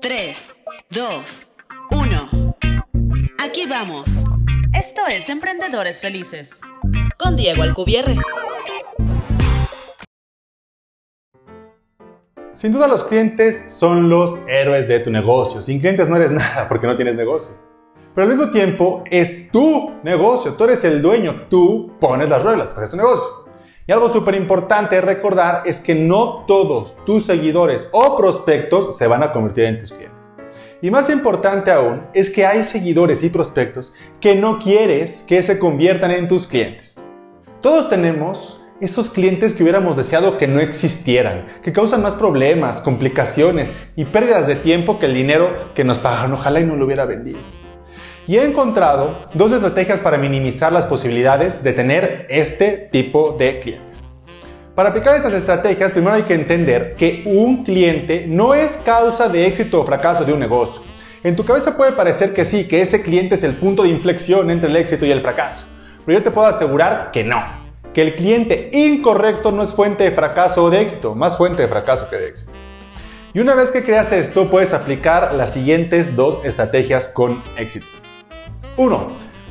3, 2, 1. Aquí vamos. Esto es Emprendedores Felices. Con Diego Alcubierre. Sin duda los clientes son los héroes de tu negocio. Sin clientes no eres nada porque no tienes negocio. Pero al mismo tiempo es tu negocio, tú eres el dueño, tú pones las reglas, pues es tu negocio. Y algo súper importante recordar es que no todos tus seguidores o prospectos se van a convertir en tus clientes. Y más importante aún es que hay seguidores y prospectos que no quieres que se conviertan en tus clientes. Todos tenemos esos clientes que hubiéramos deseado que no existieran, que causan más problemas, complicaciones y pérdidas de tiempo que el dinero que nos pagaron. Ojalá y no lo hubiera vendido. Y he encontrado dos estrategias para minimizar las posibilidades de tener este tipo de clientes. Para aplicar estas estrategias, primero hay que entender que un cliente no es causa de éxito o fracaso de un negocio. En tu cabeza puede parecer que sí, que ese cliente es el punto de inflexión entre el éxito y el fracaso. Pero yo te puedo asegurar que no. Que el cliente incorrecto no es fuente de fracaso o de éxito, más fuente de fracaso que de éxito. Y una vez que creas esto, puedes aplicar las siguientes dos estrategias con éxito. 1.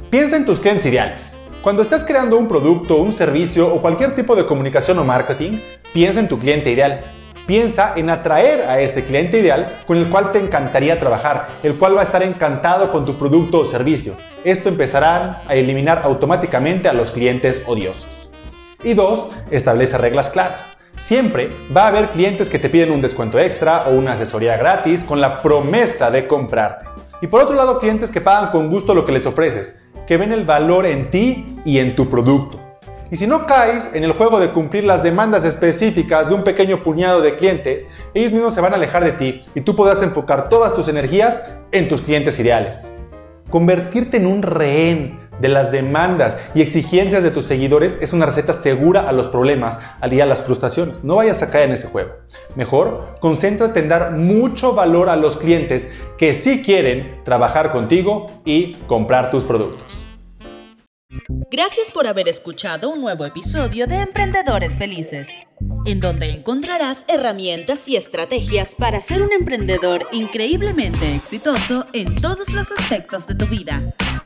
Piensa en tus clientes ideales. Cuando estás creando un producto, un servicio o cualquier tipo de comunicación o marketing, piensa en tu cliente ideal. Piensa en atraer a ese cliente ideal con el cual te encantaría trabajar, el cual va a estar encantado con tu producto o servicio. Esto empezará a eliminar automáticamente a los clientes odiosos. Y 2. Establece reglas claras. Siempre va a haber clientes que te piden un descuento extra o una asesoría gratis con la promesa de comprarte. Y por otro lado, clientes que pagan con gusto lo que les ofreces, que ven el valor en ti y en tu producto. Y si no caes en el juego de cumplir las demandas específicas de un pequeño puñado de clientes, ellos mismos se van a alejar de ti y tú podrás enfocar todas tus energías en tus clientes ideales. Convertirte en un rehén de las demandas y exigencias de tus seguidores es una receta segura a los problemas y a las frustraciones. No vayas a caer en ese juego. Mejor, concéntrate en dar mucho valor a los clientes que sí quieren trabajar contigo y comprar tus productos. Gracias por haber escuchado un nuevo episodio de Emprendedores Felices, en donde encontrarás herramientas y estrategias para ser un emprendedor increíblemente exitoso en todos los aspectos de tu vida.